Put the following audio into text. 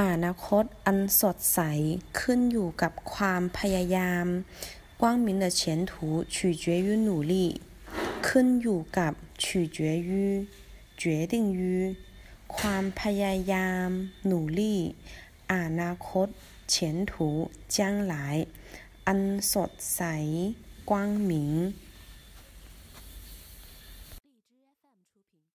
อนาคตอันสดใสขึ้นอยู่กับความพยายาม光明的前途取决于努力ขึ้นอยู่กับ取决于决定于ความพยายาม努力อนาคต前途将来อันสดใส光明